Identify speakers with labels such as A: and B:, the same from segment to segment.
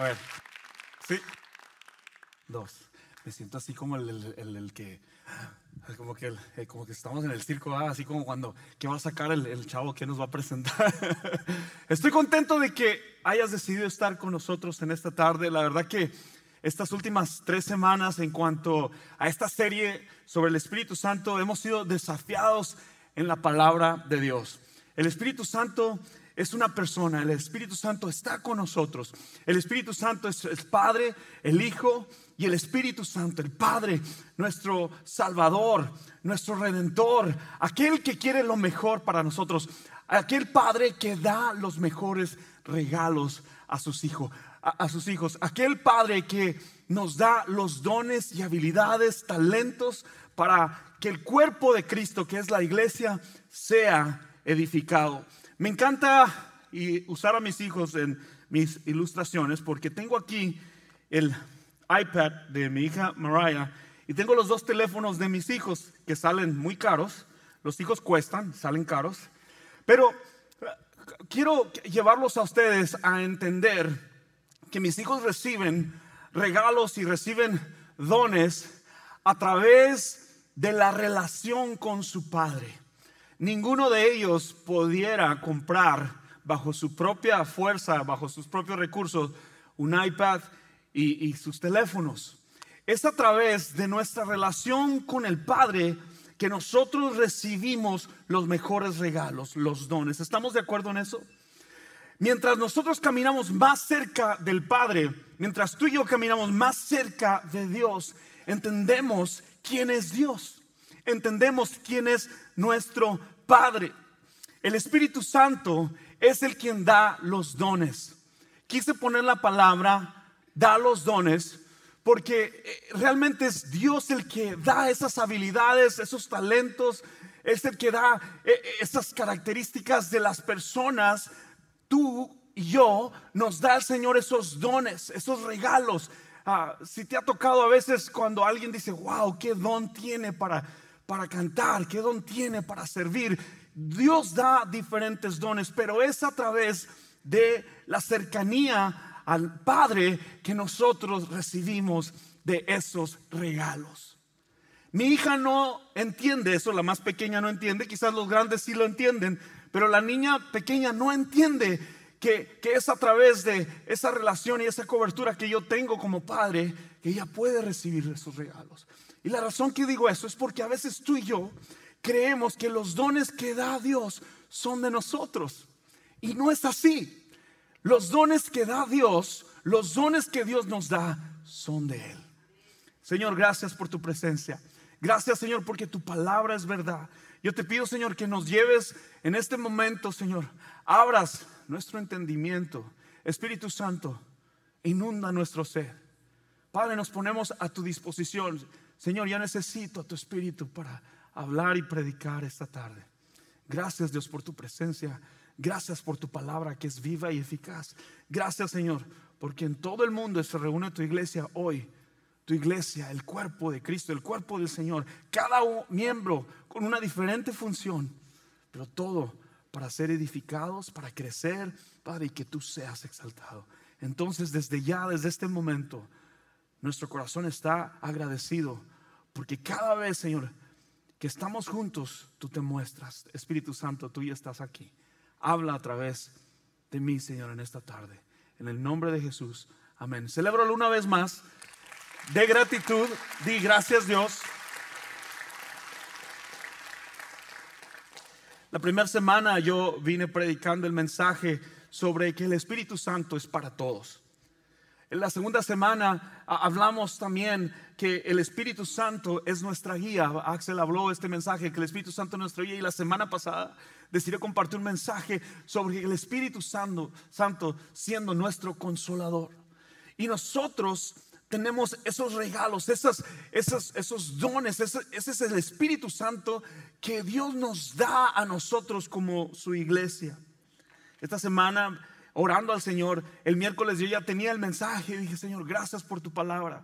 A: A ver. Sí. Dos. Me siento así como el, el- el- el que. Como que, como que estamos en el circo, ¿ah? así como cuando. ¿Qué va a sacar el, el chavo que nos va a presentar? Estoy contento de que hayas decidido estar con nosotros en esta tarde. La verdad que estas últimas tres semanas, en cuanto a esta serie sobre el Espíritu Santo, hemos sido desafiados en la palabra de Dios. El Espíritu Santo es una persona, el Espíritu Santo está con nosotros. El Espíritu Santo es el Padre, el Hijo y el Espíritu Santo, el Padre, nuestro Salvador, nuestro Redentor, aquel que quiere lo mejor para nosotros, aquel Padre que da los mejores regalos a sus hijos, a, sus hijos, aquel Padre que nos da los dones y habilidades, talentos para que el cuerpo de Cristo, que es la iglesia, sea edificado. Me encanta usar a mis hijos en mis ilustraciones porque tengo aquí el iPad de mi hija Mariah y tengo los dos teléfonos de mis hijos que salen muy caros. Los hijos cuestan, salen caros. Pero quiero llevarlos a ustedes a entender que mis hijos reciben regalos y reciben dones a través de la relación con su padre. Ninguno de ellos pudiera comprar bajo su propia fuerza, bajo sus propios recursos, un iPad y, y sus teléfonos. Es a través de nuestra relación con el Padre que nosotros recibimos los mejores regalos, los dones. ¿Estamos de acuerdo en eso? Mientras nosotros caminamos más cerca del Padre, mientras tú y yo caminamos más cerca de Dios, entendemos quién es Dios. Entendemos quién es nuestro Padre. El Espíritu Santo es el quien da los dones. Quise poner la palabra da los dones porque eh, realmente es Dios el que da esas habilidades, esos talentos, es el que da eh, esas características de las personas tú y yo nos da el Señor esos dones, esos regalos. Ah, si te ha tocado a veces cuando alguien dice, wow, qué don tiene para, para cantar, qué don tiene para servir. Dios da diferentes dones, pero es a través de la cercanía al Padre que nosotros recibimos de esos regalos. Mi hija no entiende eso, la más pequeña no entiende, quizás los grandes sí lo entienden, pero la niña pequeña no entiende que, que, es a través de esa relación y esa cobertura que yo tengo como padre que ella puede recibir esos regalos. Y la razón que digo eso es porque a veces tú y yo creemos que los dones que da Dios son de nosotros. Y no es así. Los dones que da Dios, los dones que Dios nos da, son de Él. Señor, gracias por tu presencia. Gracias, Señor, porque tu palabra es verdad. Yo te pido, Señor, que nos lleves en este momento, Señor. Abras nuestro entendimiento. Espíritu Santo, inunda nuestro ser. Padre, nos ponemos a tu disposición. Señor, ya necesito tu Espíritu para hablar y predicar esta tarde. Gracias, Dios, por tu presencia. Gracias por tu palabra que es viva y eficaz. Gracias, Señor, porque en todo el mundo se reúne tu iglesia hoy tu iglesia, el cuerpo de Cristo, el cuerpo del Señor, cada miembro con una diferente función, pero todo para ser edificados, para crecer, Padre, y que tú seas exaltado. Entonces, desde ya, desde este momento, nuestro corazón está agradecido, porque cada vez, Señor, que estamos juntos, tú te muestras, Espíritu Santo, tú ya estás aquí. Habla a través de mí, Señor, en esta tarde. En el nombre de Jesús. Amén. Celébralo una vez más de gratitud, di gracias Dios. La primera semana yo vine predicando el mensaje sobre que el Espíritu Santo es para todos. En la segunda semana hablamos también que el Espíritu Santo es nuestra guía. Axel habló este mensaje, que el Espíritu Santo es nuestra guía. Y la semana pasada decidí compartir un mensaje sobre el Espíritu Santo, Santo siendo nuestro consolador. Y nosotros tenemos esos regalos, esos, dones, ese, ese, es el Espíritu Santo que Dios nos da a nosotros como su iglesia. Esta semana, orando al Señor, el miércoles yo ya tenía el mensaje y dije, Señor, gracias por tu palabra,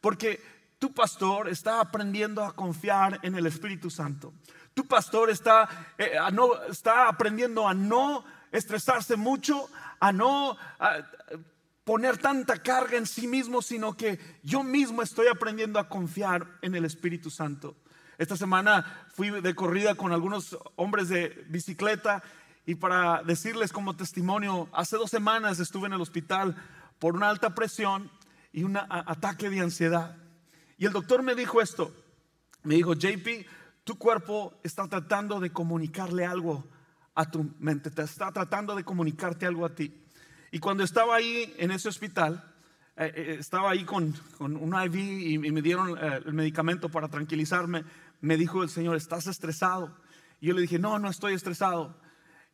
A: porque tu pastor está aprendiendo a confiar en el Espíritu Santo. Tu pastor está, eh, no, está aprendiendo a no estresarse mucho, a no... Poner tanta carga en sí mismo, sino que yo mismo estoy aprendiendo a confiar en el Espíritu Santo. Esta semana fui de corrida con algunos hombres de bicicleta y para decirles como testimonio, hace dos semanas estuve en el hospital por una alta presión y un ataque de ansiedad. Y el doctor me dijo esto, me dijo, JP, tu cuerpo está tratando de comunicarle algo a tu mente, te está tratando de comunicarte algo a ti. Y cuando estaba ahí en ese hospital, eh, eh, estaba ahí con, con, un IV y, me dieron eh, el medicamento para tranquilizarme, me dijo el Señor, ¿estás estresado? Y yo le dije, no, no estoy estresado.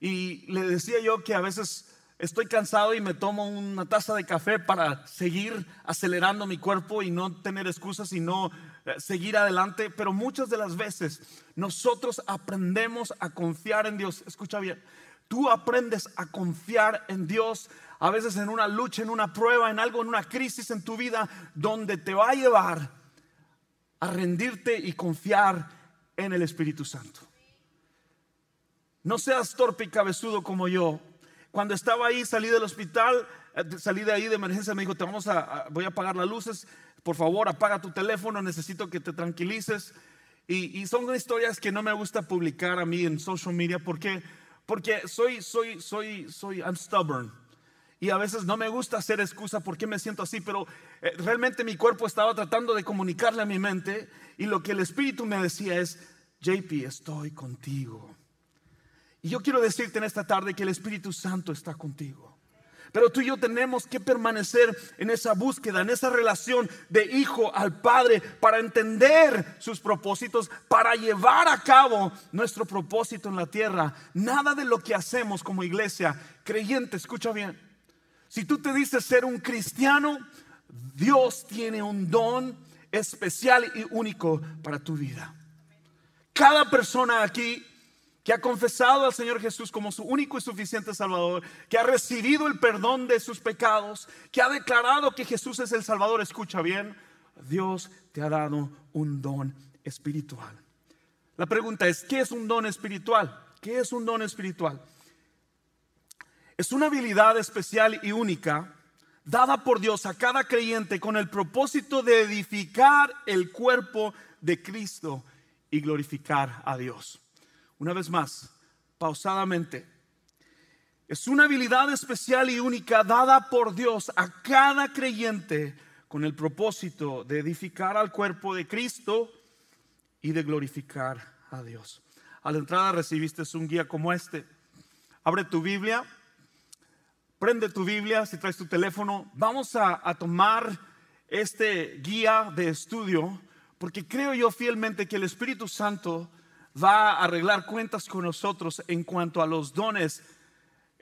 A: Y le decía yo que a veces estoy cansado y me tomo una taza de café para seguir acelerando mi cuerpo y no tener excusas y no eh, seguir adelante. Pero muchas de las veces nosotros aprendemos a confiar en Dios. Escucha bien, tú aprendes a confiar en Dios a veces en una lucha, en una prueba, en algo, en una crisis en tu vida donde te va a llevar a rendirte y confiar en el Espíritu Santo. No seas torpe y cabezudo como yo. Cuando estaba ahí, salí del hospital, eh, salí de ahí de emergencia, me dijo, te vamos a, voy a apagar las luces, por favor, apaga tu teléfono, necesito que te tranquilices. Y, son historias que no me gusta publicar a mí en social media porque, porque soy, soy, soy, soy, I'm stubborn. Y a veces no me gusta hacer excusa por qué me siento así, pero eh, realmente mi cuerpo estaba tratando de comunicarle a mi mente y lo que el Espíritu me decía es, JP, estoy contigo. Y yo quiero decirte en esta tarde que el Espíritu Santo está contigo. Pero tú y yo tenemos que permanecer en esa búsqueda, en esa relación de hijo al Padre para entender sus propósitos, para llevar a cabo nuestro propósito en la tierra. Nada de lo que hacemos como iglesia creyente, escucha bien. Si tú te dices ser un cristiano, Dios tiene un don especial y único para tu vida. Cada persona aquí que ha confesado al Señor Jesús como su único y suficiente Salvador, que ha recibido el perdón de sus pecados, que ha declarado que Jesús es el Salvador, escucha bien, Dios te ha dado un don espiritual. La pregunta es, ¿qué es un don espiritual? ¿Qué es un don espiritual? Es una habilidad especial y única dada por Dios a cada creyente con el propósito de edificar el cuerpo de Cristo y glorificar a Dios. Una vez más, pausadamente. Es una habilidad especial y única dada por Dios a cada creyente con el propósito de edificar al cuerpo de Cristo y de glorificar a Dios. A la entrada recibiste un guía como este. Abre tu Biblia, prende tu Biblia, si traes tu teléfono, vamos a, a tomar este guía de estudio porque creo yo fielmente que el Espíritu Santo va a arreglar cuentas con nosotros en cuanto a los dones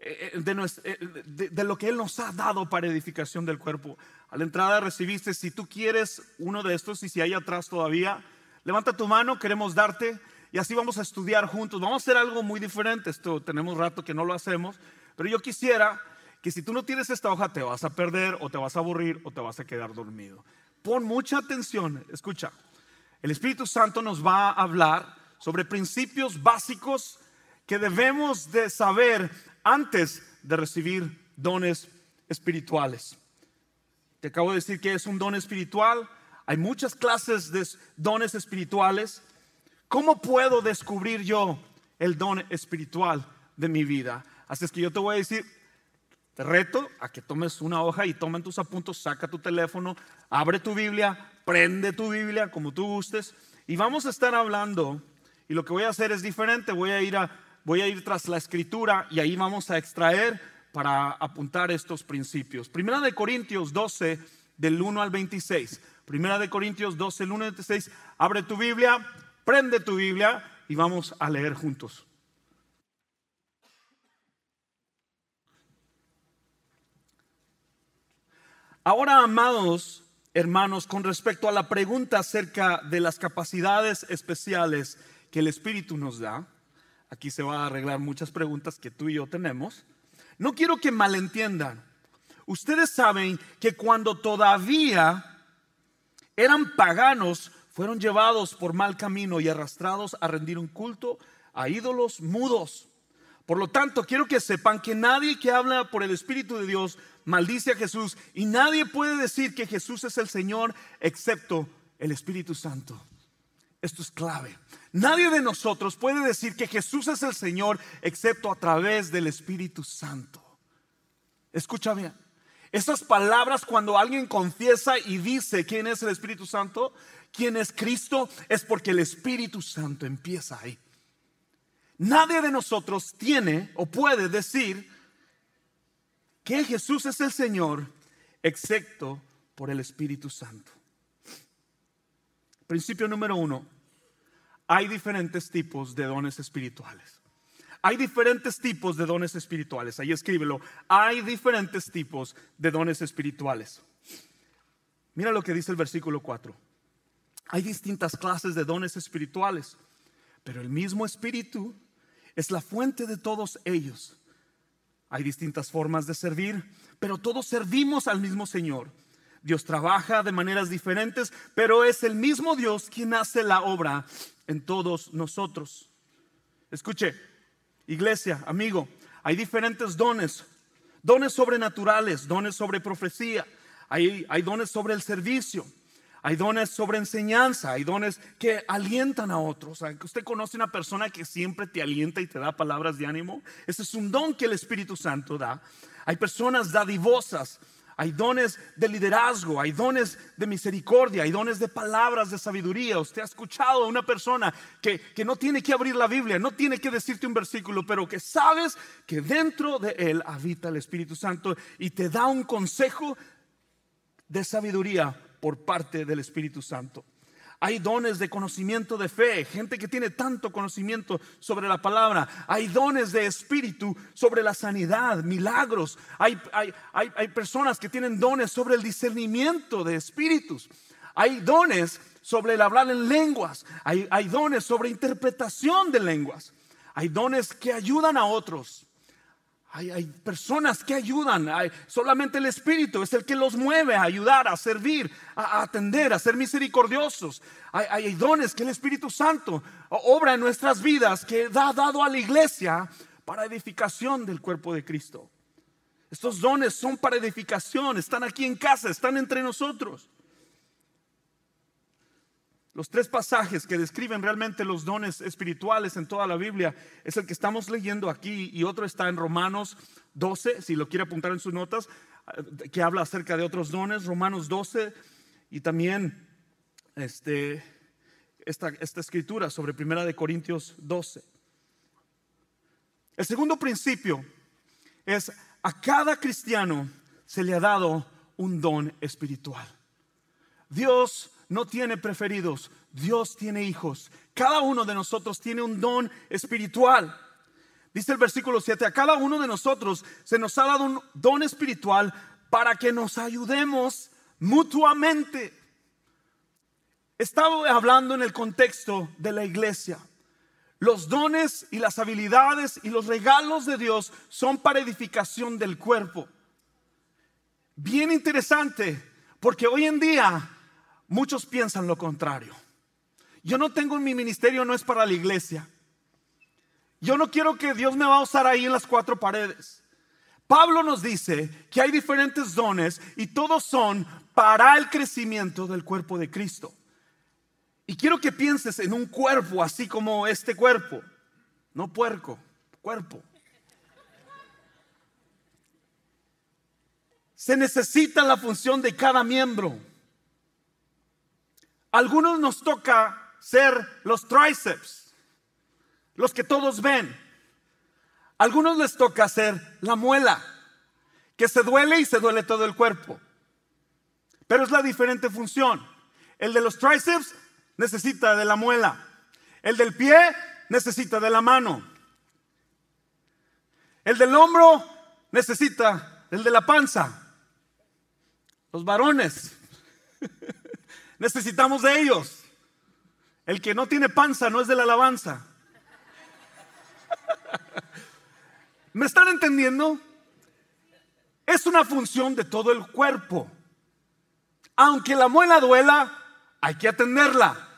A: eh, eh, eh, de, lo que Él nos ha dado para edificación del cuerpo. A la entrada recibiste, si tú quieres uno de estos y si hay atrás todavía, levanta tu mano, queremos darte y así vamos a estudiar juntos. Vamos a hacer algo muy diferente, esto tenemos rato que no lo hacemos, pero yo quisiera que si tú no tienes esta hoja te vas a perder o te vas a aburrir o te vas a quedar dormido. Pon mucha atención, escucha, el Espíritu Santo nos va a hablar sobre principios básicos que debemos de saber antes de recibir dones espirituales. Te acabo de decir que es un don espiritual. Hay muchas clases de dones espirituales. ¿Cómo puedo descubrir yo el don espiritual de mi vida? Así es que yo te voy a decir, te reto a que tomes una hoja y tomen tus apuntos, saca tu teléfono, abre tu Biblia, prende tu Biblia como tú gustes y vamos a estar hablando y lo que voy a hacer es diferente, voy a ir, a, voy a ir tras la escritura y ahí vamos a extraer para apuntar estos principios. Primera de Corintios 12, del 1 al 26. Primera de Corintios 12, del 1 al 26. Abre tu Biblia, prende tu Biblia y vamos a leer juntos. Ahora, amados hermanos, con respecto a la pregunta acerca de las capacidades especiales que el Espíritu nos da, aquí se va a arreglar muchas preguntas que tú y yo tenemos, no quiero que malentiendan. Ustedes saben que cuando todavía eran paganos, fueron llevados por mal camino y arrastrados a rendir un culto a ídolos mudos. Por lo tanto, quiero que sepan que nadie que habla por el Espíritu de Dios maldice a Jesús y nadie puede decir que Jesús es el Señor excepto el Espíritu Santo. Esto es clave. Nadie de nosotros puede decir que Jesús es el Señor excepto a través del Espíritu Santo. Escucha bien. Esas palabras cuando alguien confiesa y dice quién es el Espíritu Santo, quién es Cristo, es porque el Espíritu Santo empieza ahí. Nadie de nosotros tiene o puede decir que Jesús es el Señor excepto por el Espíritu Santo. Principio número uno, hay diferentes tipos de dones espirituales. Hay diferentes tipos de dones espirituales. Ahí escríbelo. Hay diferentes tipos de dones espirituales. Mira lo que dice el versículo 4. Hay distintas clases de dones espirituales, pero el mismo espíritu es la fuente de todos ellos. Hay distintas formas de servir, pero todos servimos al mismo Señor. Dios trabaja de maneras diferentes, pero es el mismo Dios quien hace la obra en todos nosotros. Escuche, Iglesia, amigo, hay diferentes dones, dones sobrenaturales, dones sobre profecía, hay, dones sobre el servicio, hay dones sobre enseñanza, hay dones que alientan a otros. Usted conoce una persona que siempre te alienta y te da palabras de ánimo. Ese es un don que el Espíritu Santo da. Hay personas dadivosas, hay dones de liderazgo, hay dones de misericordia, hay dones de palabras de sabiduría. Usted ha escuchado a una persona que, que, no tiene que abrir la Biblia, no tiene que decirte un versículo, pero que sabes que dentro de él habita el Espíritu Santo y te da un consejo de sabiduría por parte del Espíritu Santo. Hay dones de conocimiento de fe, gente que tiene tanto conocimiento sobre la palabra. Hay dones de espíritu sobre la sanidad, milagros. Hay, hay, hay, personas que tienen dones sobre el discernimiento de espíritus. Hay dones sobre el hablar en lenguas. Hay, hay dones sobre interpretación de lenguas. Hay dones que ayudan a otros. Hay, personas que ayudan, solamente el Espíritu es el que los mueve a ayudar, a servir, a, atender, a ser misericordiosos. Hay, hay, dones que el Espíritu Santo obra en nuestras vidas que da dado a la iglesia para edificación del cuerpo de Cristo. Estos dones son para edificación, están aquí en casa, están entre nosotros. Los tres pasajes que describen realmente los dones espirituales en toda la Biblia es el que estamos leyendo aquí y otro está en Romanos 12, si lo quiere apuntar en sus notas, que habla acerca de otros dones, Romanos 12 y también este, esta, esta escritura sobre Primera de Corintios 12. El segundo principio es a cada cristiano se le ha dado un don espiritual. Dios no tiene preferidos, Dios tiene hijos. Cada uno de nosotros tiene un don espiritual. Dice el versículo 7, a cada uno de nosotros se nos ha dado un don espiritual para que nos ayudemos mutuamente. Estaba hablando en el contexto de la iglesia. Los dones y las habilidades y los regalos de Dios son para edificación del cuerpo. Bien interesante, porque hoy en día Muchos piensan lo contrario. Yo no tengo en mi ministerio, no es para la iglesia. Yo no quiero que Dios me va a usar ahí en las cuatro paredes. Pablo nos dice que hay diferentes dones y todos son para el crecimiento del cuerpo de Cristo. Y quiero que pienses en un cuerpo así como este cuerpo, no puerco, cuerpo. Se necesita la función de cada miembro. Algunos nos toca ser los tríceps, los que todos ven. Algunos les toca ser la muela, que se duele y se duele todo el cuerpo. Pero es la diferente función. El de los tríceps necesita de la muela. El del pie necesita de la mano. El del hombro necesita el de la panza. Los varones Necesitamos de ellos. El que no tiene panza no es de la alabanza. ¿Me están entendiendo? Es una función de todo el cuerpo. Aunque la muela duela, hay que atenderla.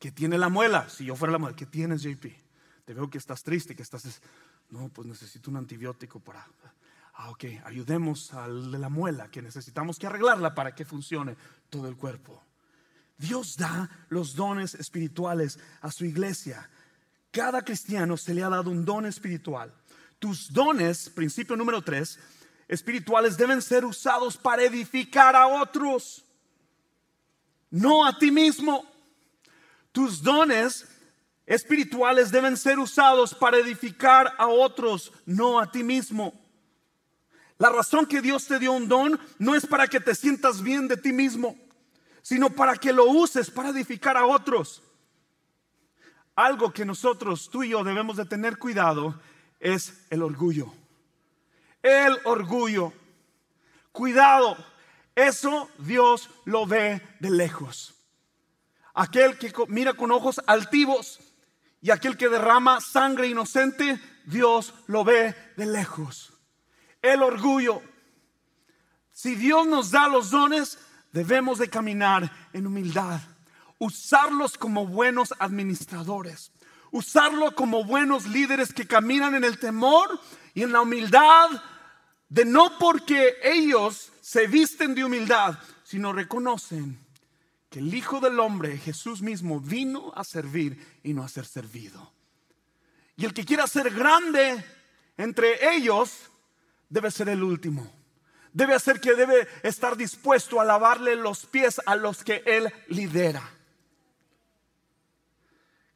A: ¿Qué tiene la muela? Si yo fuera la muela, ¿qué tienes, JP? Te veo que estás triste, que estás... No, pues necesito un antibiótico para... Ah, ok, ayudemos de la muela, que necesitamos que arreglarla para que funcione todo el cuerpo. Dios da los dones espirituales a su iglesia. Cada cristiano se le ha dado un don espiritual. Tus dones, principio número tres, espirituales deben ser usados para edificar a otros, no a ti mismo. Tus dones espirituales deben ser usados para edificar a otros, no a ti mismo. La razón que Dios te dio un don no es para que te sientas bien de ti mismo, sino para que lo uses para edificar a otros. Algo que nosotros, tú y yo, debemos de tener cuidado es el orgullo. El orgullo. Cuidado, eso Dios lo ve de lejos. Aquel que mira con ojos altivos y aquel que derrama sangre inocente, Dios lo ve de lejos el orgullo. Si Dios nos da los dones, debemos de caminar en humildad, usarlos como buenos administradores, usarlo como buenos líderes que caminan en el temor y en la humildad de no porque ellos se visten de humildad, sino reconocen que el Hijo del Hombre, Jesús mismo, vino a servir y no a ser servido. Y el que quiera ser grande entre ellos, debe ser el último. Debe ser que debe estar dispuesto a lavarle los pies a los que Él lidera.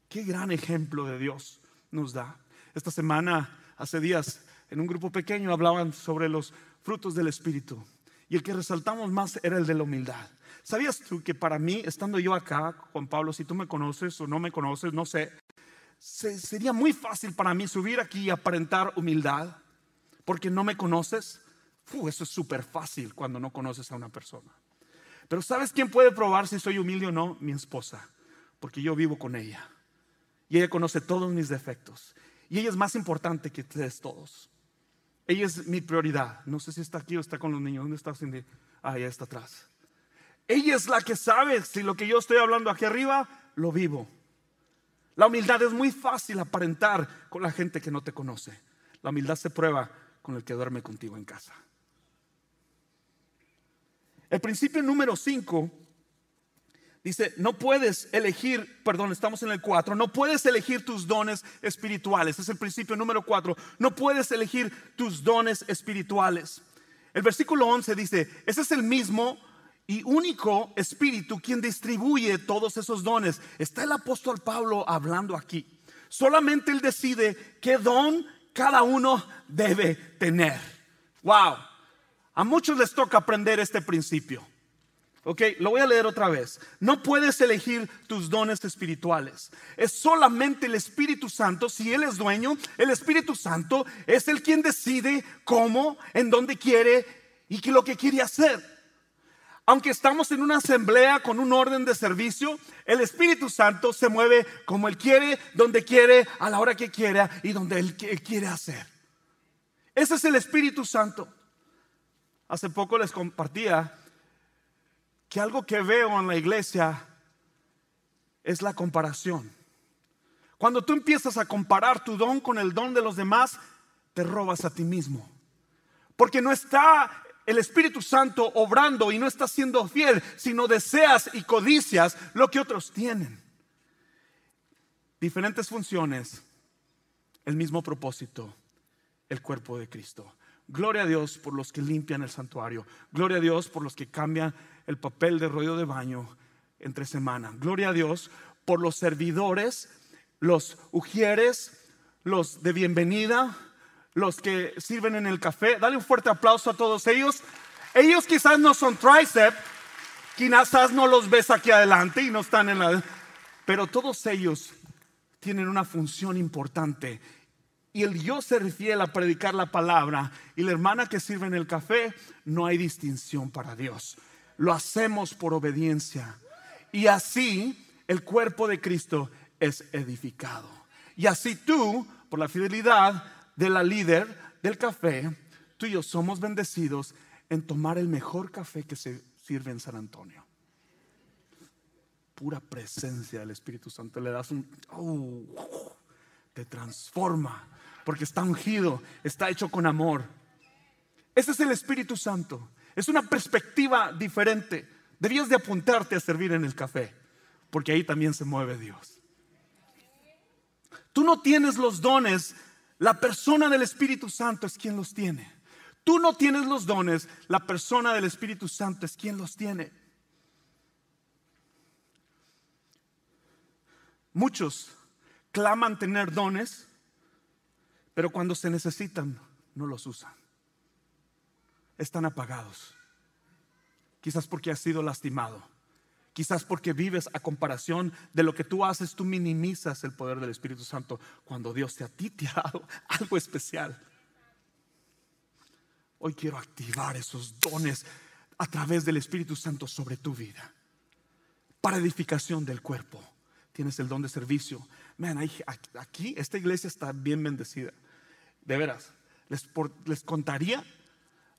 A: Qué gran ejemplo de Dios nos da. Esta semana, hace días, en un grupo pequeño hablaban sobre los frutos del Espíritu. Y el que resaltamos más era el de la humildad. ¿Sabías tú que para mí, estando yo acá, Juan Pablo, si tú me conoces o no me conoces, no sé, sería muy fácil para mí subir aquí y aparentar humildad? Porque no me conoces. eso es súper fácil cuando no conoces a una persona. Pero ¿sabes quién puede probar si soy humilde o no? Mi esposa, porque yo vivo con ella. Y ella conoce todos mis defectos. Y ella es más importante que ustedes todos. Ella es mi prioridad. No sé si está aquí o está con los niños. ¿Dónde está Cindy? Ah, ya está atrás. Ella es la que sabe si lo que yo estoy hablando aquí arriba lo vivo. La humildad es muy fácil aparentar con la gente que no te conoce. La humildad se prueba con el que duerme contigo en casa. El principio número 5 dice, no puedes elegir, perdón, estamos en el 4, no puedes elegir tus dones espirituales. Es el principio número 4. No puedes elegir tus dones espirituales. El versículo 11 dice, ese es el mismo y único espíritu quien distribuye todos esos dones. Está el apóstol Pablo hablando aquí. Solamente él decide qué don cada uno debe tener. Wow. A muchos les toca aprender este principio. Ok, lo voy a leer otra vez. No puedes elegir tus dones espirituales. Es solamente el Espíritu Santo. Si Él es dueño, el Espíritu Santo es el quien decide cómo, en dónde quiere y lo que quiere hacer. Aunque estamos en una asamblea con un orden de servicio, el Espíritu Santo se mueve como Él quiere, donde quiere, a la hora que quiera y donde Él quiere hacer. Ese es el Espíritu Santo. Hace poco les compartía que algo que veo en la iglesia es la comparación. Cuando tú empiezas a comparar tu don con el don de los demás, te robas a ti mismo. Porque no está el Espíritu Santo obrando y no estás siendo fiel, sino deseas y codicias lo que otros tienen. Diferentes funciones, el mismo propósito, el cuerpo de Cristo. Gloria a Dios por los que limpian el santuario. Gloria a Dios por los que cambian el papel de rollo de baño entre semana. Gloria a Dios por los servidores, los ujieres, los de bienvenida, los que sirven en el café. Dale un fuerte aplauso a todos ellos. Ellos quizás no son tricep, quizás no los ves aquí adelante y no están en la... Pero todos ellos tienen una función importante. Y el yo ser fiel a predicar la palabra y la hermana que sirve en el café, no hay distinción para Dios. Lo hacemos por obediencia. Y así el cuerpo de Cristo es edificado. Y así tú, por la fidelidad, de la líder del café, tú y yo somos bendecidos en tomar el mejor café que se sirve en San Antonio. Pura presencia del Espíritu Santo. Le das un... Oh, te transforma porque está ungido, está hecho con amor. Ese es el Espíritu Santo. Es una perspectiva diferente. Debías de apuntarte a servir en el café, porque ahí también se mueve Dios. Tú no tienes los dones, la persona del Espíritu Santo es quien los tiene. Tú no tienes los dones, la persona del Espíritu Santo es quien los tiene. Muchos claman tener dones, pero cuando se necesitan no los usan. Están apagados. Quizás porque has sido lastimado. Quizás porque vives a comparación de lo que tú haces, tú minimizas el poder del Espíritu Santo cuando Dios te a ti te ha dado algo especial. Hoy quiero activar esos dones a través del Espíritu Santo sobre tu vida para edificación del cuerpo tienes el don de servicio. Aquí esta iglesia está bien bendecida. De veras, les, les contaría,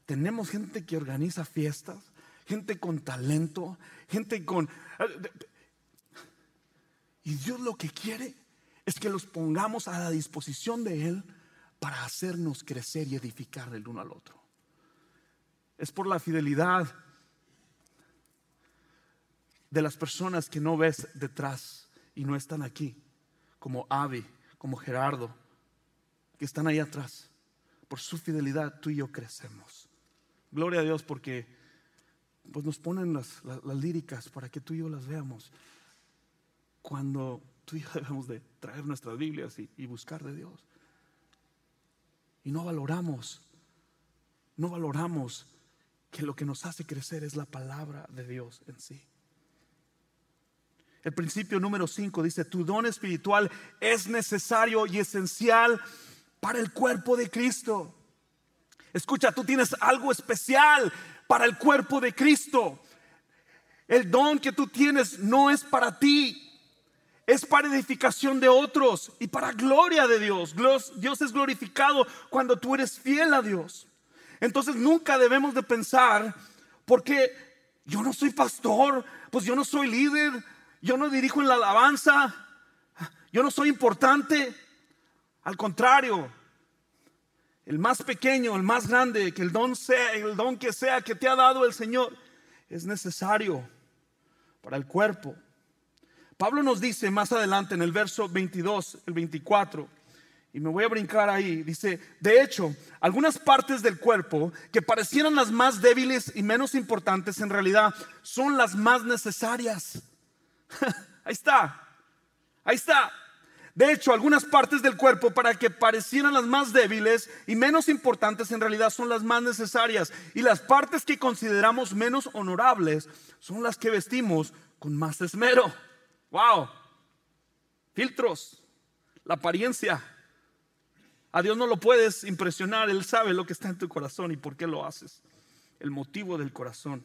A: tenemos gente que organiza fiestas, gente con talento, gente con... Y Dios lo que quiere es que los pongamos a la disposición de Él para hacernos crecer y edificar el uno al otro. Es por la fidelidad de las personas que no ves detrás y no están aquí, como Avi, como Gerardo, que están ahí atrás. Por su fidelidad tú y yo crecemos. Gloria a Dios porque pues nos ponen las, líricas para que tú y yo las veamos. Cuando tú y yo debemos de traer nuestras Biblias y, buscar de Dios. Y no valoramos, no valoramos que lo que nos hace crecer es la palabra de Dios en sí. El principio número 5 dice, tu don espiritual es necesario y esencial para el cuerpo de Cristo. Escucha, tú tienes algo especial para el cuerpo de Cristo. El don que tú tienes no es para ti, es para edificación de otros y para gloria de Dios. Dios es glorificado cuando tú eres fiel a Dios. Entonces nunca debemos de pensar, porque yo no soy pastor, pues yo no soy líder, yo no dirijo en la alabanza, yo no soy importante. Al contrario, el más pequeño, el más grande, que el don sea, el don que sea que te ha dado el Señor, es necesario para el cuerpo. Pablo nos dice más adelante en el verso 22, el 24, y me voy a brincar ahí, dice, de hecho, algunas partes del cuerpo que parecieran las más débiles y menos importantes, en realidad son las más necesarias. Ahí está. Ahí está. De hecho, algunas partes del cuerpo para que parecieran las más débiles y menos importantes en realidad son las más necesarias. Y las partes que consideramos menos honorables son las que vestimos con más esmero. Wow. Filtros. La apariencia. A Dios no lo puedes impresionar. Él sabe lo que está en tu corazón y por qué lo haces. El motivo del corazón.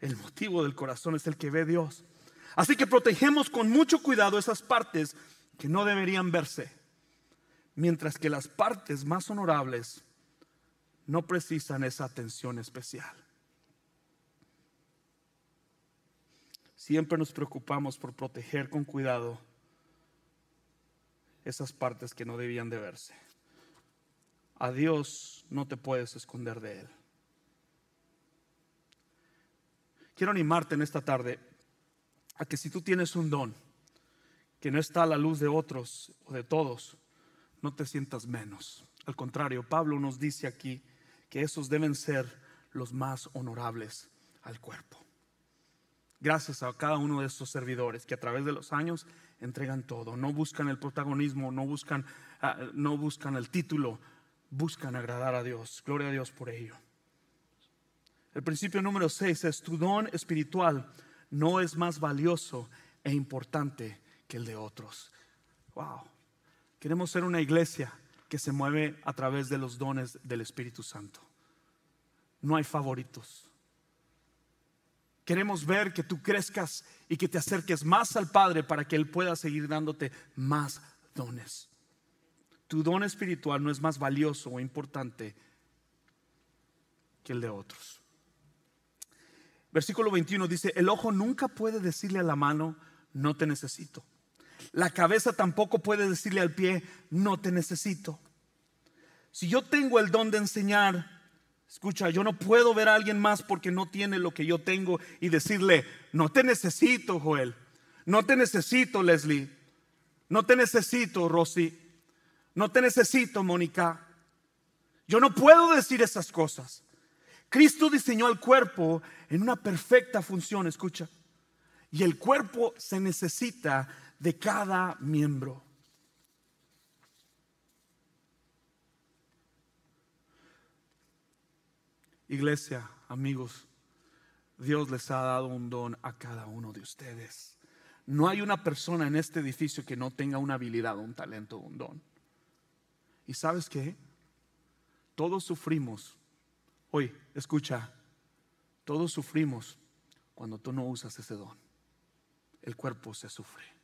A: El motivo del corazón es el que ve Dios. Así que protegemos con mucho cuidado esas partes que no deberían verse, mientras que las partes más honorables no precisan esa atención especial. Siempre nos preocupamos por proteger con cuidado esas partes que no debían de verse. A Dios no te puedes esconder de Él. Quiero animarte en esta tarde a que si tú tienes un don que no está a la luz de otros o de todos, no te sientas menos. Al contrario, Pablo nos dice aquí que esos deben ser los más honorables al cuerpo. Gracias a cada uno de estos servidores que a través de los años entregan todo, no buscan el protagonismo, no buscan, ah, no buscan el título, buscan agradar a Dios. Gloria a Dios por ello. El principio número 6 es tu don espiritual no es más valioso e importante que el de otros. Wow. Queremos ser una iglesia que se mueve a través de los dones del Espíritu Santo. No hay favoritos. Queremos ver que tú crezcas y que te acerques más al Padre para que Él pueda seguir dándote más dones. Tu don espiritual no es más valioso o importante que el de otros. Versículo 21 dice, el ojo nunca puede decirle a la mano, no te necesito. La cabeza tampoco puede decirle al pie, no te necesito. Si yo tengo el don de enseñar, Escucha, yo no puedo ver a alguien más porque no tiene lo que yo tengo y decirle, no te necesito, Joel. No te necesito, Leslie. No te necesito, Rosy. No te necesito, Mónica. Yo no puedo decir esas cosas. Cristo diseñó el cuerpo en una perfecta función, escucha. Y el cuerpo se necesita de cada miembro. Iglesia, amigos, Dios les ha dado un don a cada uno de ustedes. No hay una persona en este edificio que no tenga una habilidad, un talento, un don. ¿Y sabes qué? Todos sufrimos. Hoy, escucha, todos sufrimos cuando tú no usas ese don. El cuerpo se sufre.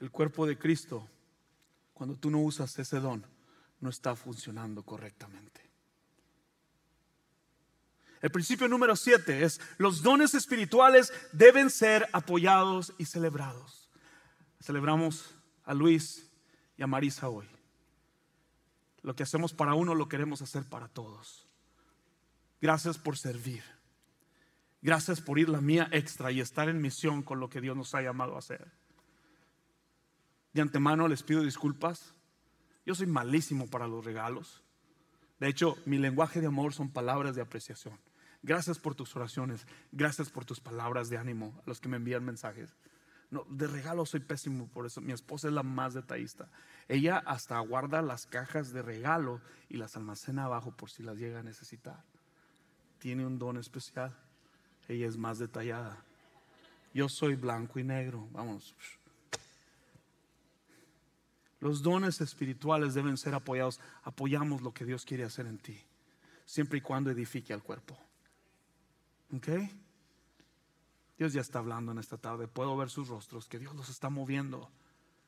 A: El cuerpo de Cristo cuando tú no usas ese don, no está funcionando correctamente. El principio número siete es, los dones espirituales deben ser apoyados y celebrados. Celebramos a Luis y a Marisa hoy. Lo que hacemos para uno lo queremos hacer para todos. Gracias por servir. Gracias por ir la mía extra y estar en misión con lo que Dios nos ha llamado a hacer. Antemano les pido disculpas. Yo soy malísimo para los regalos. De hecho, mi lenguaje de amor son palabras de apreciación. Gracias por tus oraciones. Gracias por tus palabras de ánimo a los que me envían mensajes. No, de regalo soy pésimo por eso. Mi esposa es la más detallista. Ella hasta guarda las cajas de regalo y las almacena abajo por si las llega a necesitar. Tiene un don especial. Ella es más detallada. Yo soy blanco y negro. Vamos. Los dones espirituales deben ser apoyados. Apoyamos lo que Dios quiere hacer en ti, siempre y cuando edifique al cuerpo. ¿Ok? Dios ya está hablando en esta tarde. Puedo ver sus rostros, que Dios los está moviendo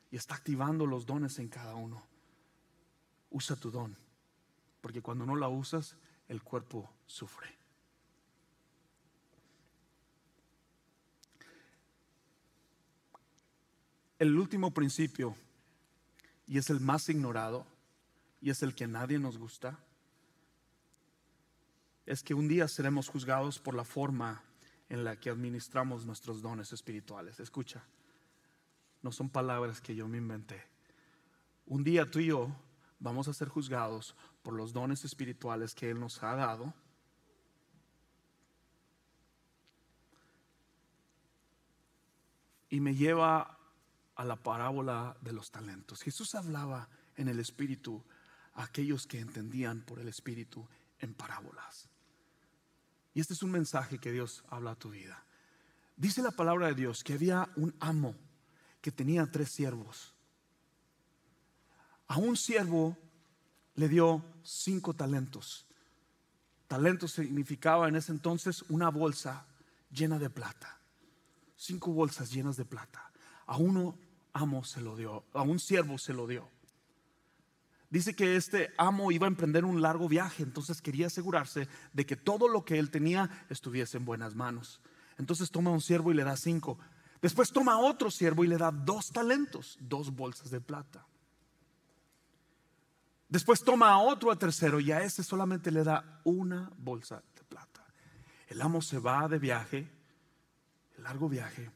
A: y está activando los dones en cada uno. Usa tu don, porque cuando no la usas, el cuerpo sufre. El último principio y es el más ignorado y es el que nadie nos gusta, es que un día seremos juzgados por la forma en la que administramos nuestros dones espirituales. Escucha, no son palabras que yo me inventé. Un día tú y yo vamos a ser juzgados por los dones espirituales que Él nos ha dado. Y me lleva a la parábola de los talentos. Jesús hablaba en el Espíritu a aquellos que entendían por el Espíritu en parábolas. Y este es un mensaje que Dios habla a tu vida. Dice la palabra de Dios que había un amo que tenía tres siervos. A un siervo le dio cinco talentos. Talentos significaba en ese entonces una bolsa llena de plata. Cinco bolsas llenas de plata. A uno amo se lo dio, a un siervo se lo dio. Dice que este amo iba a emprender un largo viaje, entonces quería asegurarse de que todo lo que él tenía estuviese en buenas manos. Entonces toma un siervo y le da cinco. Después toma otro siervo y le da dos talentos, dos bolsas de plata. Después toma a otro a tercero y a ese solamente le da una bolsa de plata. El amo se va de viaje, largo viaje,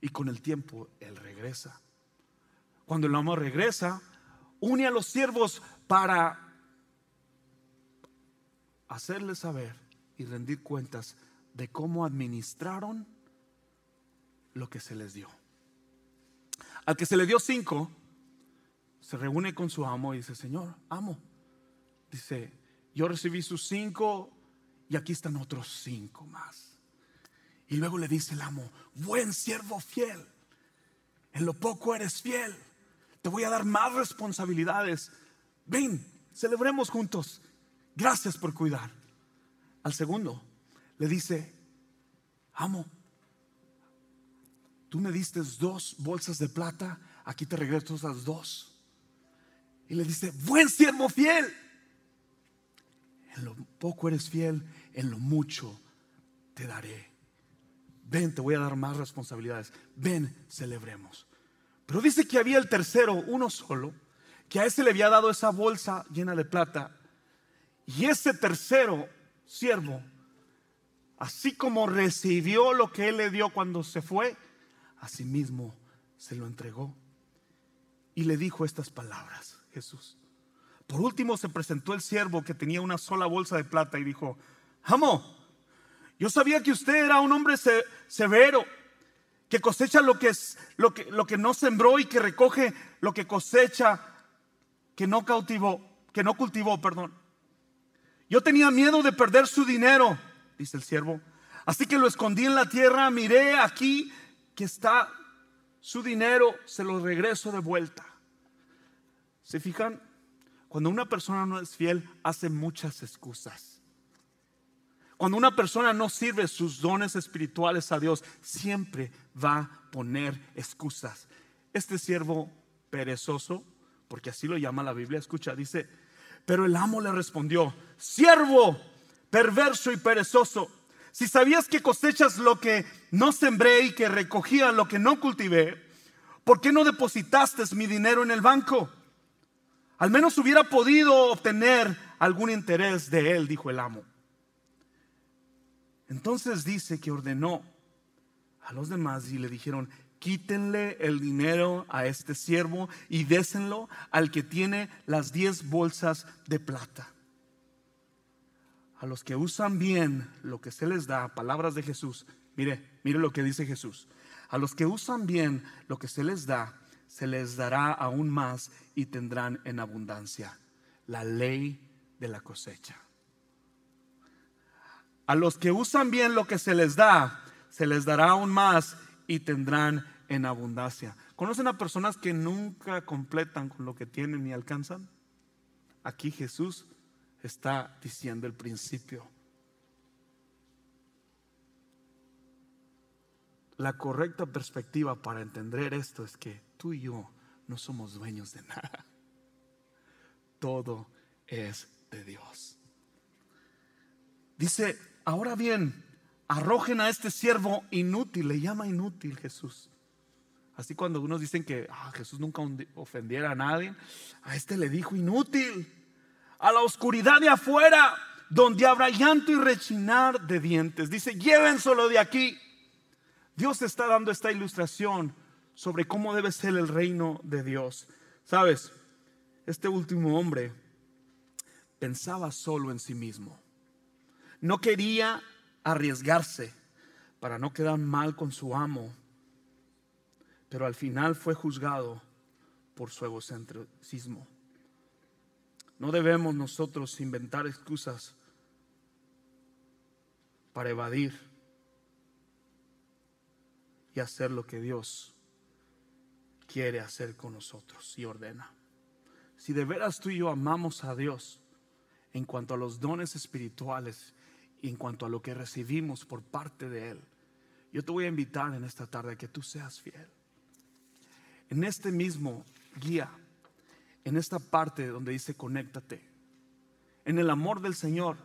A: y con el tiempo él regresa. Cuando el amo regresa, une a los siervos para hacerles saber y rendir cuentas de cómo administraron lo que se les dio. Al que se le dio cinco, se reúne con su amo y dice, Señor, amo. Dice, yo recibí sus cinco y aquí están otros cinco más. Y luego le dice el amo, buen siervo fiel, en lo poco eres fiel, te voy a dar más responsabilidades. Ven, celebremos juntos. Gracias por cuidar. Al segundo le dice, amo, tú me diste dos bolsas de plata, aquí te regreso esas dos. Y le dice, buen siervo fiel. En lo poco eres fiel, en lo mucho te daré ven, te voy a dar más responsabilidades, ven, celebremos. Pero dice que había el tercero, uno solo, que a ese le había dado esa bolsa llena de plata. Y ese tercero siervo, así como recibió lo que él le dio cuando se fue, asimismo se lo entregó. Y le dijo estas palabras, Jesús. Por último se presentó el siervo que tenía una sola bolsa de plata y dijo, amo, yo sabía que usted era un hombre severo, que cosecha lo que, es, lo, que, lo que no sembró y que recoge lo que cosecha que no cautivó, que no cultivó, perdón. Yo tenía miedo de perder su dinero, dice el siervo. Así que lo escondí en la tierra, miré aquí que está su dinero, se lo regreso de vuelta. ¿Se fijan? Cuando una persona no es fiel, hace muchas excusas. Cuando una persona no sirve sus dones espirituales a Dios, siempre va a poner excusas. Este siervo perezoso, porque así lo llama la Biblia, escucha, dice, pero el amo le respondió, siervo perverso y perezoso, si sabías que cosechas lo que no sembré y que recogía lo que no cultivé, ¿por qué no depositaste mi dinero en el banco? Al menos hubiera podido obtener algún interés de él, dijo el amo. Entonces dice que ordenó a los demás y le dijeron, quítenle el dinero a este siervo y désenlo al que tiene las diez bolsas de plata. A los que usan bien lo que se les da, palabras de Jesús, mire, mire lo que dice Jesús. A los que usan bien lo que se les da, se les dará aún más y tendrán en abundancia. La ley de la cosecha. A los que usan bien lo que se les da, se les dará aún más y tendrán en abundancia. ¿Conocen a personas que nunca completan con lo que tienen ni alcanzan? Aquí Jesús está diciendo el principio. La correcta perspectiva para entender esto es que tú y yo no somos dueños de nada. Todo es de Dios. Dice Ahora bien, arrojen a este siervo inútil, le llama inútil Jesús. Así cuando unos dicen que ah, Jesús nunca ofendiera a nadie, a este le dijo inútil, a la oscuridad de afuera, donde habrá llanto y rechinar de dientes. Dice, llévenselo de aquí. Dios está dando esta ilustración sobre cómo debe ser el reino de Dios. Sabes, este último hombre pensaba solo en sí mismo. No quería arriesgarse para no quedar mal con su amo, pero al final fue juzgado por su egocentrismo. No debemos nosotros inventar excusas para evadir y hacer lo que Dios quiere hacer con nosotros y ordena. Si de veras tú y yo amamos a Dios en cuanto a los dones espirituales en cuanto a lo que recibimos por parte de Él. Yo te voy a invitar en esta tarde a que tú seas fiel. En este mismo guía, en esta parte donde dice conéctate, en el amor del Señor,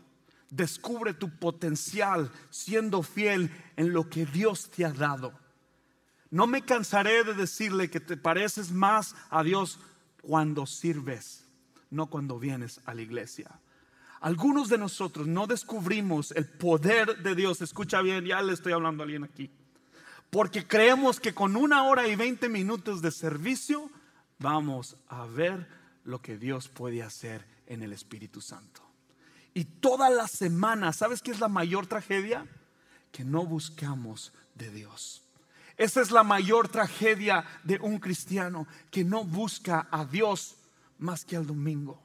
A: descubre tu potencial siendo fiel en lo que Dios te ha dado. No me cansaré de decirle que te pareces más a Dios cuando sirves, no cuando vienes a la iglesia. Algunos de nosotros no descubrimos el poder de Dios. Escucha bien, ya le estoy hablando a alguien aquí. Porque creemos que con una hora y veinte minutos de servicio vamos a ver lo que Dios puede hacer en el Espíritu Santo. Y toda la semana, ¿sabes qué es la mayor tragedia? Que no buscamos de Dios. Esa es la mayor tragedia de un cristiano, que no busca a Dios más que al domingo.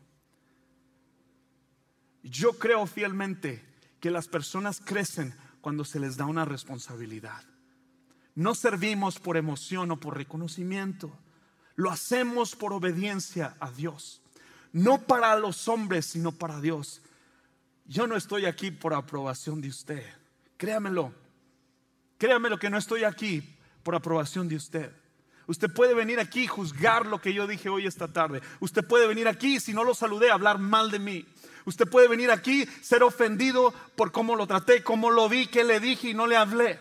A: Yo creo fielmente que las personas crecen cuando se les da una responsabilidad. No servimos por emoción o por reconocimiento. Lo hacemos por obediencia a Dios. No para los hombres, sino para Dios. Yo no estoy aquí por aprobación de usted. Créamelo. Créamelo que no estoy aquí por aprobación de usted. Usted puede venir aquí y juzgar lo que yo dije hoy esta tarde. Usted puede venir aquí, si no lo saludé, hablar mal de mí. Usted puede venir aquí, ser ofendido por cómo lo traté, cómo lo vi, qué le dije y no le hablé.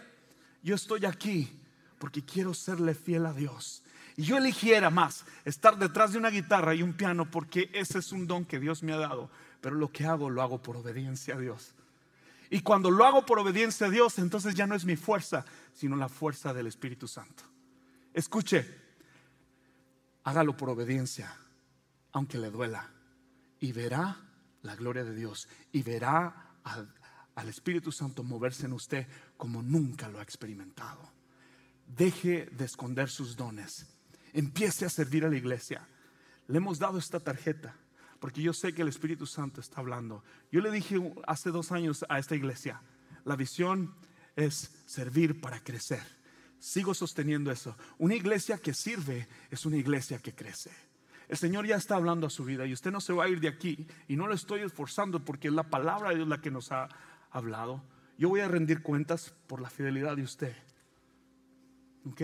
A: Yo estoy aquí porque quiero serle fiel a Dios. y yo eligiera más estar detrás de una guitarra y un piano porque ese es un don que Dios me ha dado, pero lo que hago lo hago por obediencia a Dios. Y cuando lo hago por obediencia a Dios, entonces ya no es mi fuerza, sino la fuerza del Espíritu Santo. Escuche, hágalo por obediencia, aunque le duela, y verá la gloria de Dios, y verá al, al Espíritu Santo moverse en usted como nunca lo ha experimentado. Deje de esconder sus dones, empiece a servir a la iglesia. Le hemos dado esta tarjeta porque yo sé que el Espíritu Santo está hablando. Yo le dije hace dos años a esta iglesia, la visión es servir para crecer. Sigo sosteniendo eso. Una iglesia que sirve es una iglesia que crece. El Señor ya está hablando a su vida y usted no se va a ir de aquí y no lo estoy esforzando porque es la palabra de Dios la que nos ha hablado. Yo voy a rendir cuentas por la fidelidad de usted. ¿Ok?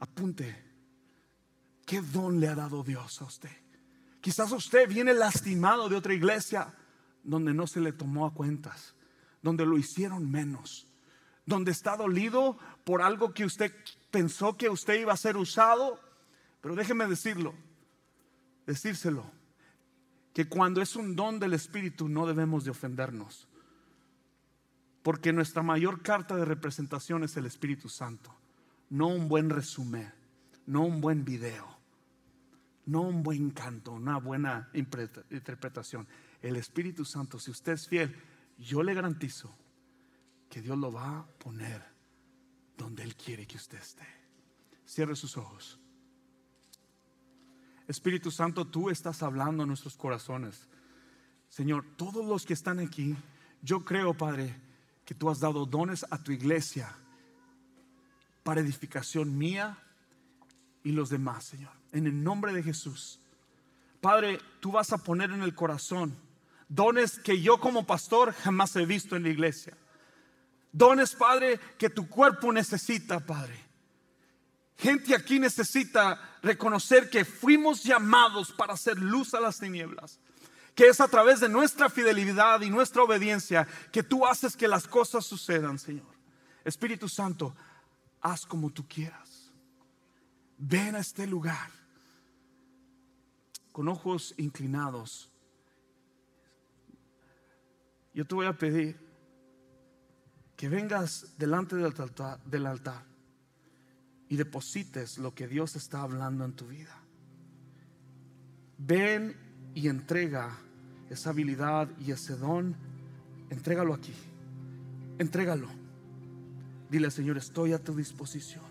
A: Apunte ¿Qué don le ha dado Dios a usted? Quizás usted viene lastimado de otra iglesia donde no se le tomó a cuentas, donde lo hicieron menos, donde está dolido por algo que usted pensó que usted iba a ser usado. Pero déjeme decirlo, decírselo, que cuando es un don del Espíritu no debemos de ofendernos, porque nuestra mayor carta de representación es el Espíritu Santo, no un buen resumen, no un buen video no un buen canto, una buena interpretación. El Espíritu Santo, si usted es fiel, yo le garantizo que Dios lo va a poner donde Él quiere que usted esté. Cierre sus ojos. Espíritu Santo, tú estás hablando a nuestros corazones. Señor, todos los que están aquí, yo creo, Padre, que tú has dado dones a tu iglesia para edificación mía y los demás, Señor en el nombre de Jesús. Padre, tú vas a poner en el corazón dones que yo como pastor jamás he visto en la iglesia. Dones, Padre, que tu cuerpo necesita, Padre. Gente aquí necesita reconocer que fuimos llamados para hacer luz a las tinieblas. Que es a través de nuestra fidelidad y nuestra obediencia que tú haces que las cosas sucedan, Señor. Espíritu Santo, haz como tú quieras. Ven a este lugar con ojos inclinados, yo te voy a pedir que vengas delante del altar, y deposites lo que Dios está hablando en tu vida. Ven y entrega esa habilidad y ese don, entrégalo aquí, entrégalo. Dile, Señor, estoy a tu disposición.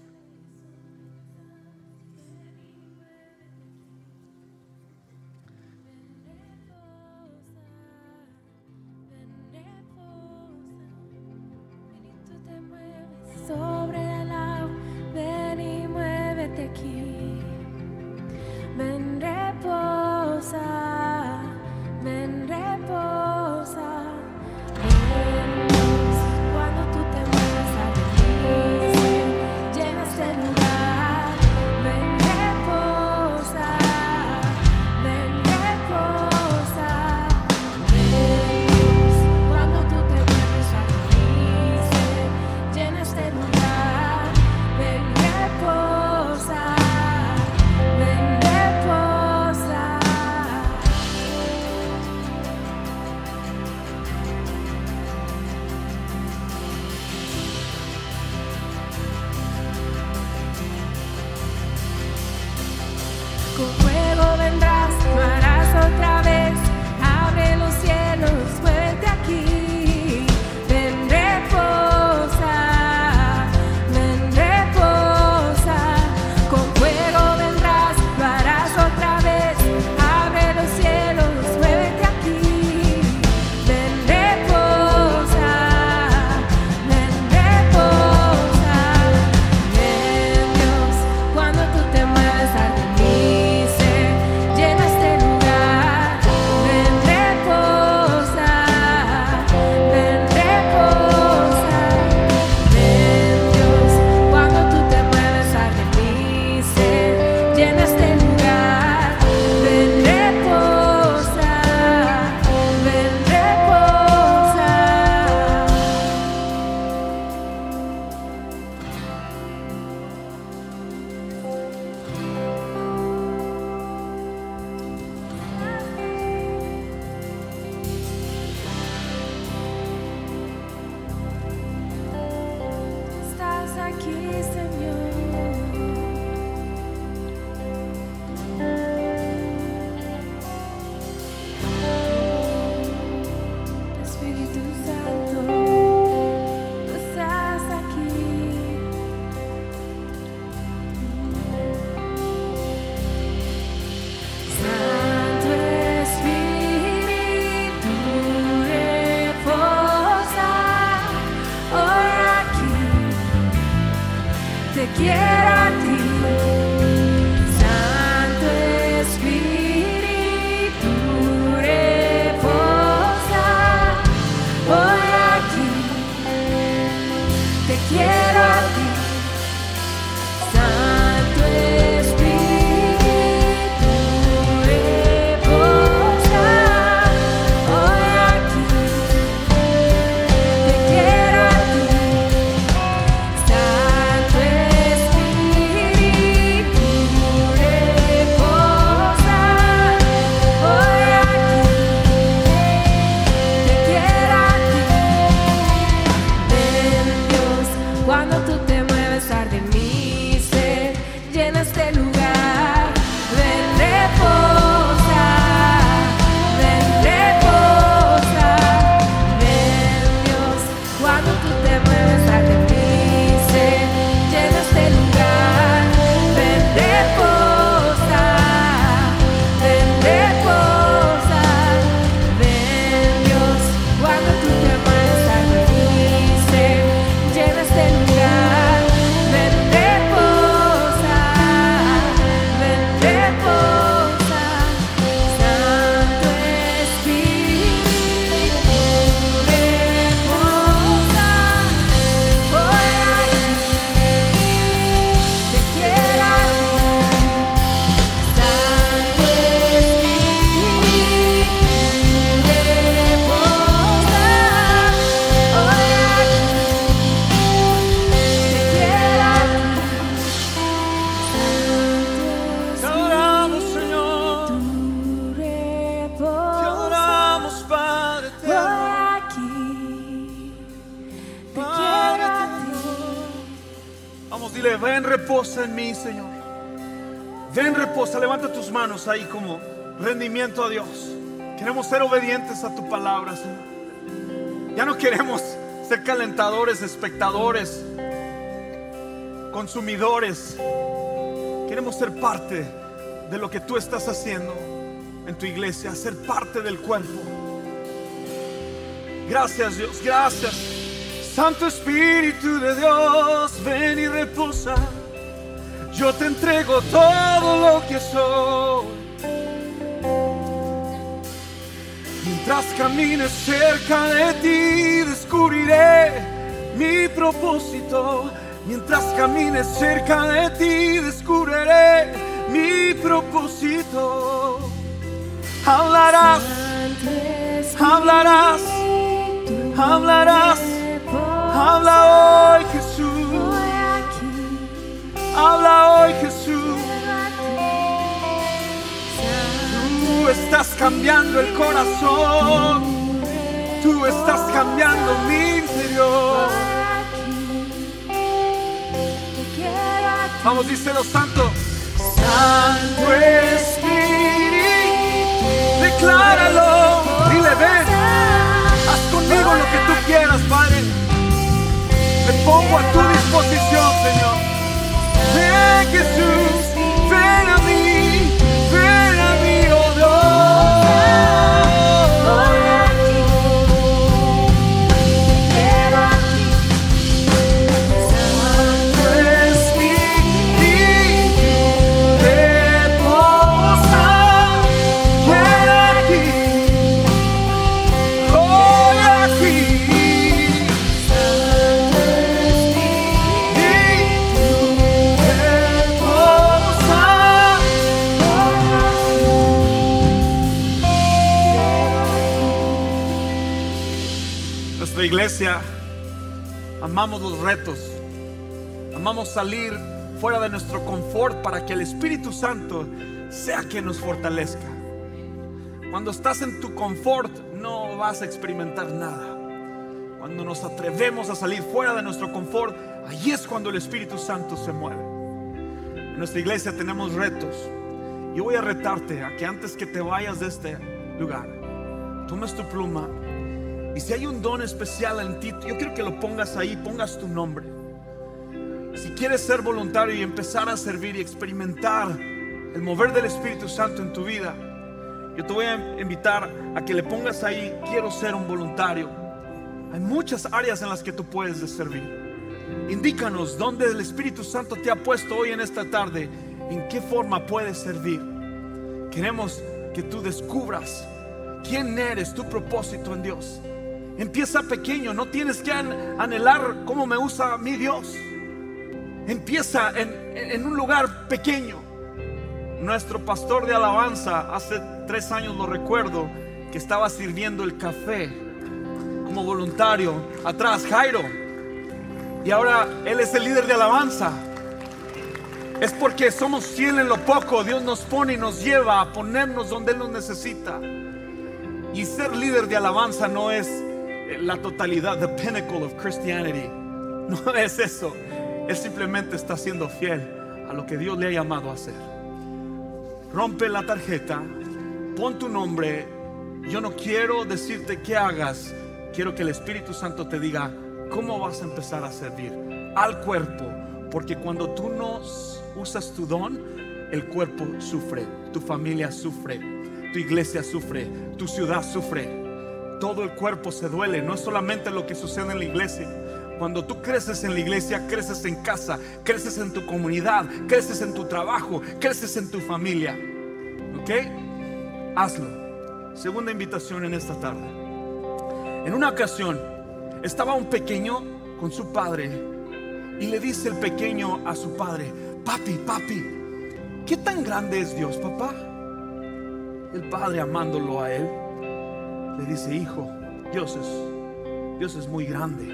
A: A tu palabra, Señor. Ya no queremos ser calentadores, espectadores, consumidores. Queremos ser parte de lo que tú estás haciendo en tu iglesia, ser parte del cuerpo. Gracias Dios, gracias. Santo Espíritu de Dios, ven y reposa. Yo te entrego todo lo que soy. Mientras camines cerca de ti, descubriré mi propósito. Mientras camines cerca de ti, descubriré mi propósito. Hablarás, hablarás, hablarás. Habla hoy Jesús. Habla hoy Jesús. Estás cambiando el corazón. Tú estás cambiando mi interior. Vamos, díselo santo. Santo Espíritu, decláralo. Dile, ven. Haz conmigo lo que tú quieras, Padre. Me pongo a tu disposición, Señor. Ven, Jesús, iglesia, amamos los retos, amamos salir fuera de nuestro confort para que el Espíritu Santo sea quien nos fortalezca. Cuando estás en tu confort no vas a experimentar nada. Cuando nos atrevemos a salir fuera de nuestro confort, ahí es cuando el Espíritu Santo se mueve. En nuestra iglesia tenemos retos. Yo voy a retarte a que antes que te vayas de este lugar, tomes tu pluma y si hay un don especial en ti, yo quiero que lo pongas ahí, pongas tu nombre. Si quieres ser voluntario y empezar a servir y experimentar el mover del Espíritu Santo en tu vida, yo te voy a invitar a que le pongas ahí, quiero ser un voluntario. Hay muchas áreas en las que tú puedes servir. Indícanos dónde el Espíritu Santo te ha puesto hoy en esta tarde, en qué forma puedes servir. Queremos que tú descubras quién eres, tu propósito en Dios. Empieza pequeño, no tienes que an- anhelar cómo me usa mi Dios. Empieza en, un lugar pequeño. Nuestro pastor de alabanza, hace tres años lo recuerdo, que estaba sirviendo el café como voluntario atrás, Jairo. Y ahora él es el líder de alabanza. Es porque somos fieles en lo poco, Dios nos pone y nos lleva a ponernos donde Él nos necesita. Y ser líder de alabanza no es la totalidad, the pinnacle of Christianity. No es eso. Él simplemente está siendo fiel a lo que Dios le ha llamado a hacer. Rompe la tarjeta, pon tu nombre. Yo no quiero decirte qué hagas. Quiero que el Espíritu Santo te diga cómo vas a empezar a servir al cuerpo. Porque cuando tú no usas tu don, el cuerpo sufre, tu familia sufre, tu iglesia sufre, tu ciudad sufre. Todo el cuerpo se duele, no es solamente lo que sucede en la iglesia. Cuando tú creces en la iglesia, creces en casa, creces en tu comunidad, creces en tu trabajo, creces en tu familia. ¿Ok? Hazlo. Segunda invitación en esta tarde. En una ocasión estaba un pequeño con su padre y le dice el pequeño a su padre, papi, papi, ¿qué tan grande es Dios, papá? El padre amándolo a él, le dice, hijo, Dios es, Dios es muy grande.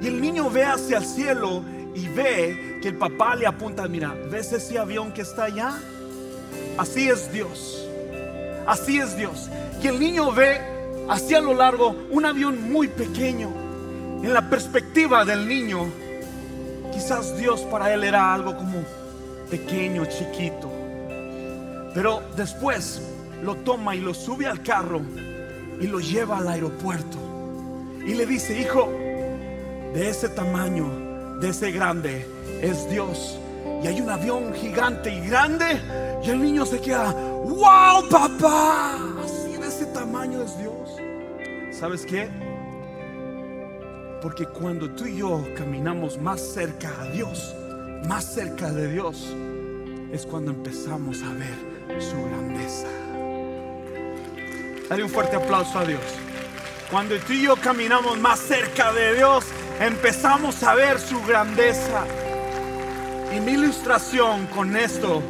A: Y el niño ve hacia el cielo y ve que el papá le apunta, mira, ¿ves ese avión que está allá? Así es Dios. Así es Dios. Y el niño ve hacia lo largo un avión muy pequeño. En la perspectiva del niño, quizás Dios para él era algo como pequeño, chiquito. Pero después lo toma y lo sube al carro y lo lleva al aeropuerto. Y le dice, hijo, de ese tamaño, de ese grande, es Dios. Y hay un avión gigante y grande. Y el niño se queda, wow, papá. Así de ese tamaño es Dios. ¿Sabes qué? Porque cuando tú y yo caminamos más cerca a Dios, más cerca de Dios, es cuando empezamos a ver su grandeza. Dale un fuerte aplauso a Dios. Cuando tú y yo caminamos más cerca de Dios, empezamos a ver su grandeza. Y mi ilustración con esto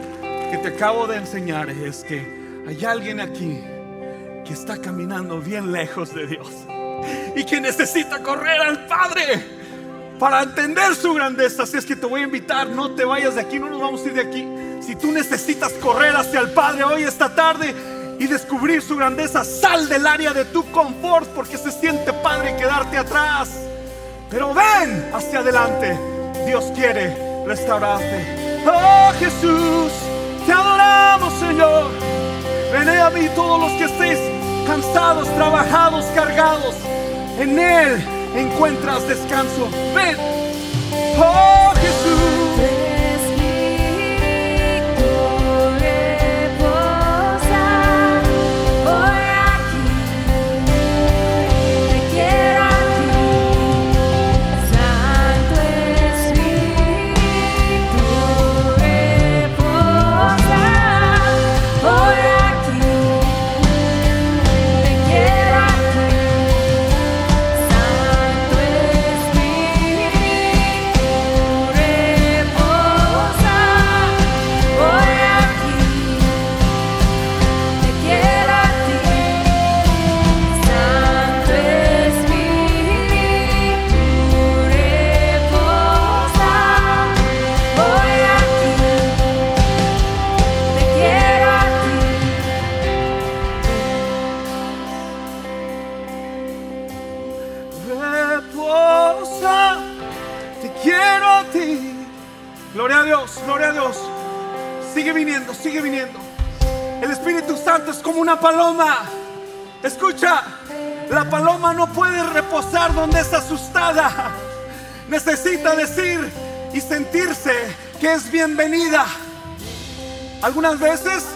A: que te acabo de enseñar es que hay alguien aquí que está caminando bien lejos de Dios y que necesita correr al Padre para entender su grandeza. Así es que te voy a invitar, no te vayas de aquí, no nos vamos a ir de aquí. Si tú necesitas correr hacia el Padre hoy, esta tarde, y descubrir su grandeza, sal del área de tu confort porque se siente padre quedarte atrás. Pero ven hacia adelante. Dios quiere restaurarte. Oh Jesús, te adoramos Señor. Ven a mí todos los que estéis cansados, trabajados, cargados. En Él encuentras descanso. Ven. Oh bienvenida. Algunas veces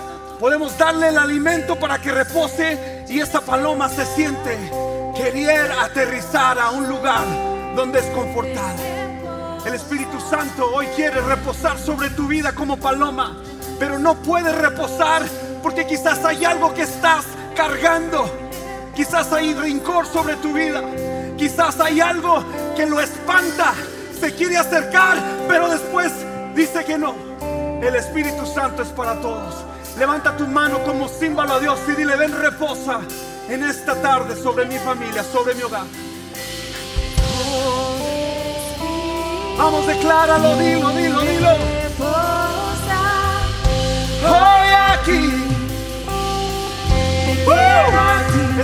A: podemos darle el alimento para que repose y esa paloma se siente querer aterrizar a un lugar donde es confortable. El Espíritu Santo hoy quiere reposar sobre tu vida como paloma, pero no puede reposar porque quizás hay algo que estás cargando. Quizás hay rincor sobre tu vida. Quizás hay algo que lo espanta. Se quiere acercar, pero después dice que no. El Espíritu Santo es para todos. Levanta tu mano como símbolo a Dios y dile, ven reposa en esta tarde sobre mi familia, sobre mi hogar. Vamos, decláralo, dilo, dilo, dilo. Hoy aquí. Uh,